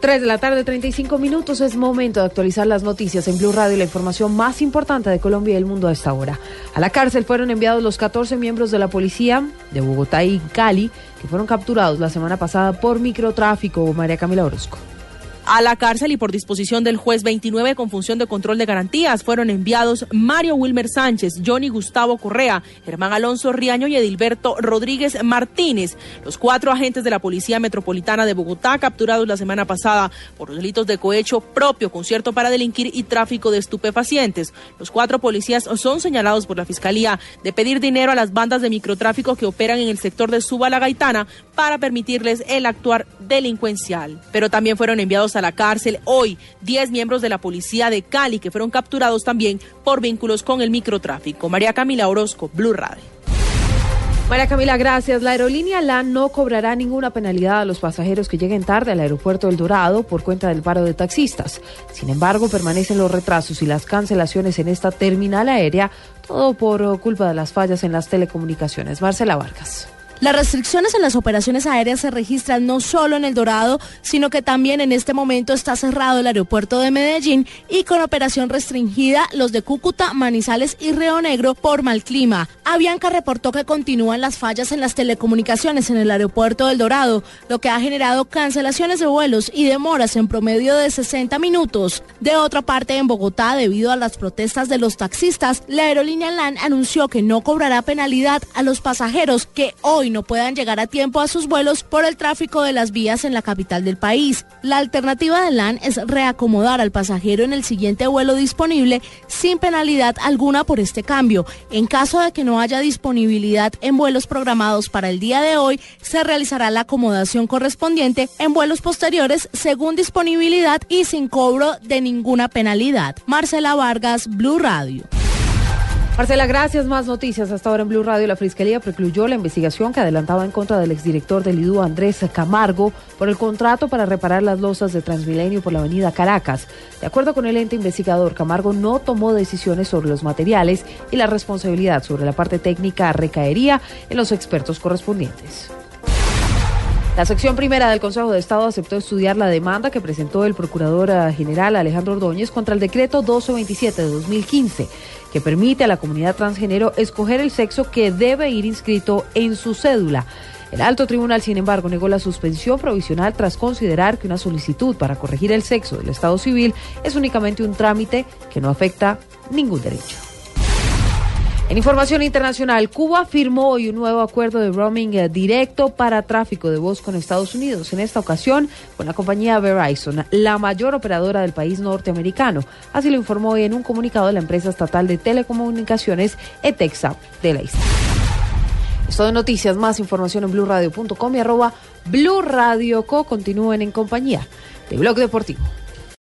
3 de la tarde, 35 minutos. Es momento de actualizar las noticias en Blue Radio y la información más importante de Colombia y el mundo a esta hora. A la cárcel fueron enviados los 14 miembros de la policía de Bogotá y Cali que fueron capturados la semana pasada por microtráfico. María Camila Orozco. A la cárcel y por disposición del juez 29 con función de control de garantías fueron enviados Mario Wilmer Sánchez, Johnny Gustavo Correa, Germán Alonso Riaño y Edilberto Rodríguez Martínez, los cuatro agentes de la Policía Metropolitana de Bogotá capturados la semana pasada por los delitos de cohecho propio, concierto para delinquir y tráfico de estupefacientes. Los cuatro policías son señalados por la Fiscalía de pedir dinero a las bandas de microtráfico que operan en el sector de Suba la Gaitana para permitirles el actuar delincuencial. Pero también fueron enviados a la cárcel hoy 10 miembros de la policía de Cali que fueron capturados también por vínculos con el microtráfico. María Camila Orozco, Blue Radio. María Camila, gracias. La aerolínea LAN no cobrará ninguna penalidad a los pasajeros que lleguen tarde al aeropuerto El Dorado por cuenta del paro de taxistas. Sin embargo, permanecen los retrasos y las cancelaciones en esta terminal aérea, todo por culpa de las fallas en las telecomunicaciones. Marcela Vargas. Las restricciones en las operaciones aéreas se registran no solo en El Dorado, sino que también en este momento está cerrado el aeropuerto de Medellín y con operación restringida los de Cúcuta, Manizales y Río Negro por mal clima. Avianca reportó que continúan las fallas en las telecomunicaciones en el aeropuerto del Dorado, lo que ha generado cancelaciones de vuelos y demoras en promedio de 60 minutos. De otra parte, en Bogotá, debido a las protestas de los taxistas, la aerolínea LAN anunció que no cobrará penalidad a los pasajeros que hoy y no puedan llegar a tiempo a sus vuelos por el tráfico de las vías en la capital del país. La alternativa de LAN es reacomodar al pasajero en el siguiente vuelo disponible sin penalidad alguna por este cambio. En caso de que no haya disponibilidad en vuelos programados para el día de hoy, se realizará la acomodación correspondiente en vuelos posteriores según disponibilidad y sin cobro de ninguna penalidad. Marcela Vargas, Blue Radio. Marcela, gracias. Más noticias. Hasta ahora en Blue Radio, la Fiscalía precluyó la investigación que adelantaba en contra del exdirector del IDU, Andrés Camargo, por el contrato para reparar las losas de Transmilenio por la avenida Caracas. De acuerdo con el ente investigador, Camargo no tomó decisiones sobre los materiales y la responsabilidad sobre la parte técnica recaería en los expertos correspondientes. La sección primera del Consejo de Estado aceptó estudiar la demanda que presentó el Procurador eh, General Alejandro Ordóñez contra el decreto 1227 de 2015, que permite a la comunidad transgénero escoger el sexo que debe ir inscrito en su cédula. El alto tribunal, sin embargo, negó la suspensión provisional tras considerar que una solicitud para corregir el sexo del Estado civil es únicamente un trámite que no afecta ningún derecho. En información internacional, Cuba firmó hoy un nuevo acuerdo de roaming eh, directo para tráfico de voz con Estados Unidos, en esta ocasión con la compañía Verizon, la mayor operadora del país norteamericano. Así lo informó hoy en un comunicado de la empresa estatal de telecomunicaciones ETEXA de la isla. Esto de noticias, más información en blurradio.com y arroba blurradioco. Continúen en compañía de Blog Deportivo.